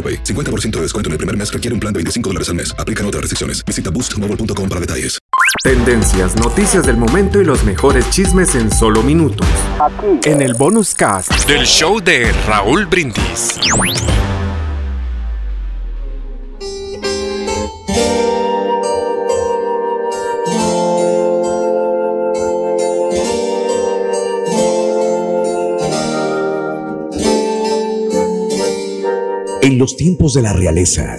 AroPay. 50% de descuento en el primer mes requiere un plan de 25 dólares al mes. Aplican otras restricciones. Visita boostmobile.com para detalles. Tendencias, noticias del momento y los mejores chismes en solo minutos. En el bonus cast del show de Raúl Brindis. En los tiempos de la realeza,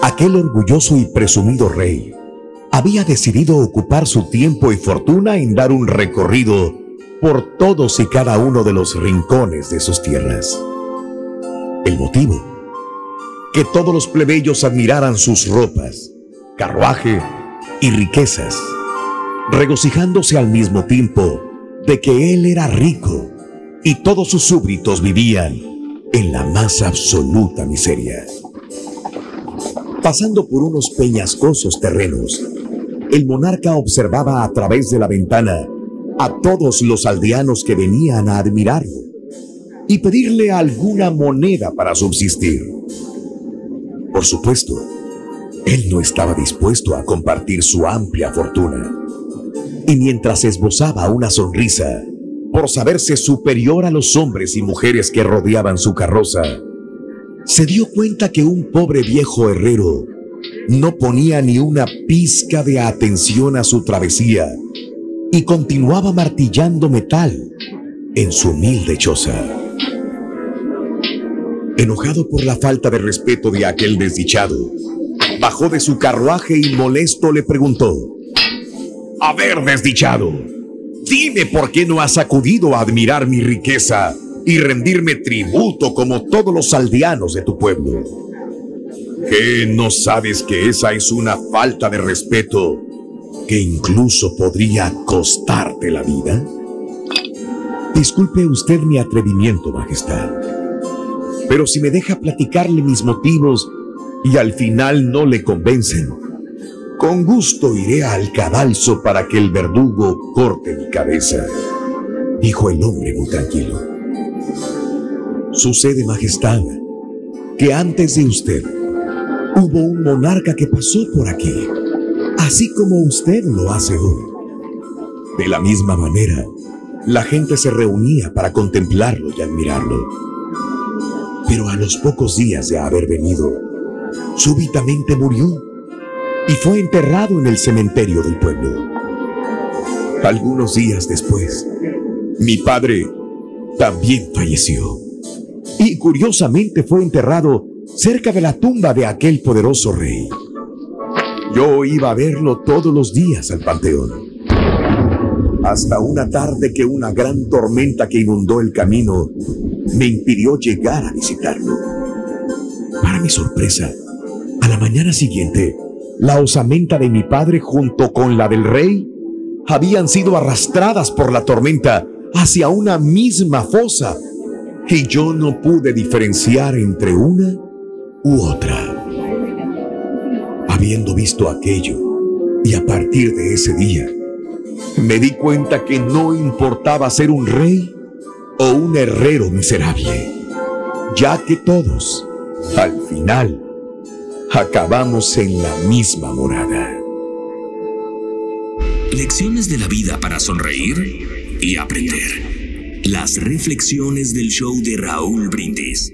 aquel orgulloso y presumido rey había decidido ocupar su tiempo y fortuna en dar un recorrido por todos y cada uno de los rincones de sus tierras. El motivo, que todos los plebeyos admiraran sus ropas, carruaje y riquezas, regocijándose al mismo tiempo de que él era rico y todos sus súbditos vivían en la más absoluta miseria. Pasando por unos peñascosos terrenos, el monarca observaba a través de la ventana a todos los aldeanos que venían a admirarlo y pedirle alguna moneda para subsistir. Por supuesto, él no estaba dispuesto a compartir su amplia fortuna. Y mientras esbozaba una sonrisa, por saberse superior a los hombres y mujeres que rodeaban su carroza, se dio cuenta que un pobre viejo herrero no ponía ni una pizca de atención a su travesía y continuaba martillando metal en su humilde choza. Enojado por la falta de respeto de aquel desdichado, bajó de su carruaje y molesto le preguntó, A ver, desdichado, Dime por qué no has acudido a admirar mi riqueza y rendirme tributo como todos los aldeanos de tu pueblo. ¿Qué no sabes que esa es una falta de respeto que incluso podría costarte la vida? Disculpe usted mi atrevimiento, Majestad, pero si me deja platicarle mis motivos y al final no le convencen, con gusto iré al cadalso para que el verdugo corte mi cabeza, dijo el hombre muy tranquilo. Sucede, Majestad, que antes de usted hubo un monarca que pasó por aquí, así como usted lo hace hoy. De la misma manera, la gente se reunía para contemplarlo y admirarlo. Pero a los pocos días de haber venido, súbitamente murió y fue enterrado en el cementerio del pueblo. Algunos días después, mi padre también falleció y curiosamente fue enterrado cerca de la tumba de aquel poderoso rey. Yo iba a verlo todos los días al panteón. Hasta una tarde que una gran tormenta que inundó el camino me impidió llegar a visitarlo. Para mi sorpresa, a la mañana siguiente, la osamenta de mi padre junto con la del rey habían sido arrastradas por la tormenta hacia una misma fosa y yo no pude diferenciar entre una u otra. Habiendo visto aquello y a partir de ese día, me di cuenta que no importaba ser un rey o un herrero miserable, ya que todos, al final, acabamos en la misma morada. Lecciones de la vida para sonreír y aprender. Las reflexiones del show de Raúl Brindis.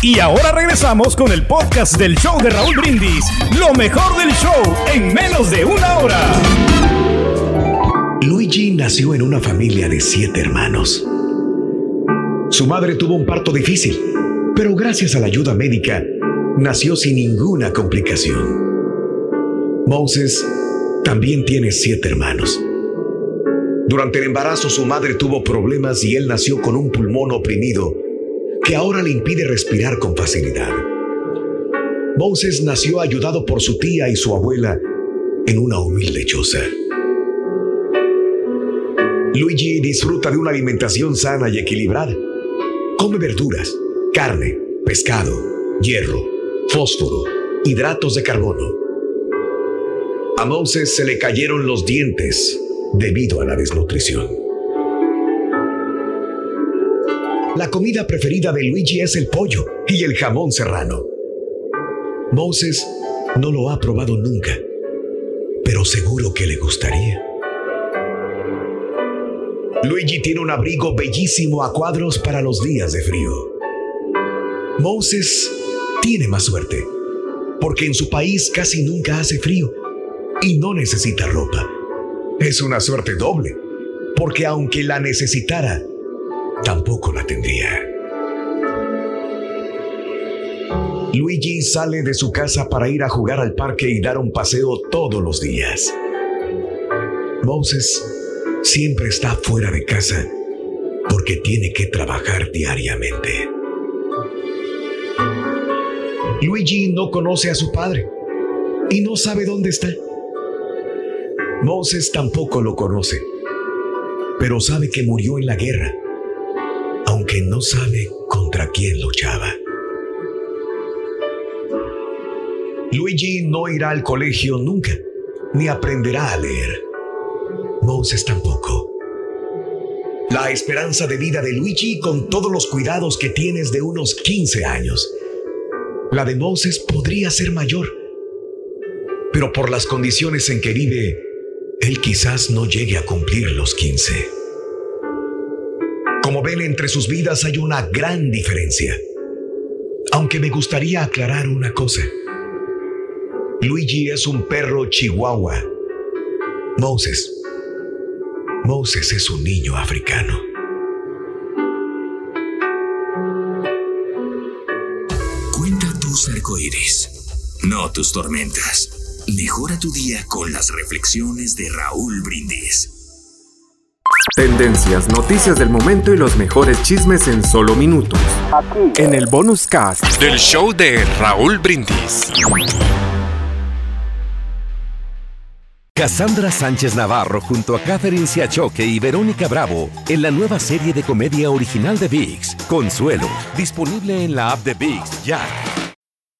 Y ahora regresamos con el podcast del show de Raúl Brindis. Lo mejor del show en menos de una hora. Luigi nació en una familia de siete hermanos. Su madre tuvo un parto difícil, pero gracias a la ayuda médica, nació sin ninguna complicación. Moses también tiene siete hermanos. Durante el embarazo su madre tuvo problemas y él nació con un pulmón oprimido que ahora le impide respirar con facilidad. Moses nació ayudado por su tía y su abuela en una humilde choza. Luigi disfruta de una alimentación sana y equilibrada. Come verduras, carne, pescado, hierro, fósforo, hidratos de carbono. A Moses se le cayeron los dientes debido a la desnutrición. La comida preferida de Luigi es el pollo y el jamón serrano. Moses no lo ha probado nunca, pero seguro que le gustaría. Luigi tiene un abrigo bellísimo a cuadros para los días de frío. Moses tiene más suerte, porque en su país casi nunca hace frío y no necesita ropa. Es una suerte doble, porque aunque la necesitara, tampoco la tendría. Luigi sale de su casa para ir a jugar al parque y dar un paseo todos los días. Moses siempre está fuera de casa porque tiene que trabajar diariamente. Luigi no conoce a su padre y no sabe dónde está. Moses tampoco lo conoce, pero sabe que murió en la guerra, aunque no sabe contra quién luchaba. Luigi no irá al colegio nunca, ni aprenderá a leer. Moses tampoco. La esperanza de vida de Luigi con todos los cuidados que tienes de unos 15 años. La de Moses podría ser mayor, pero por las condiciones en que vive, él quizás no llegue a cumplir los 15. Como ven, entre sus vidas hay una gran diferencia. Aunque me gustaría aclarar una cosa. Luigi es un perro chihuahua. Moses. Moses es un niño africano. Arcoíris, no tus tormentas. Mejora tu día con las reflexiones de Raúl Brindis. Tendencias, noticias del momento y los mejores chismes en solo minutos. Aquí. En el bonus cast del show de Raúl Brindis. Cassandra Sánchez Navarro junto a Catherine Siachoque y Verónica Bravo en la nueva serie de comedia original de VIX, Consuelo, disponible en la app de VIX ya.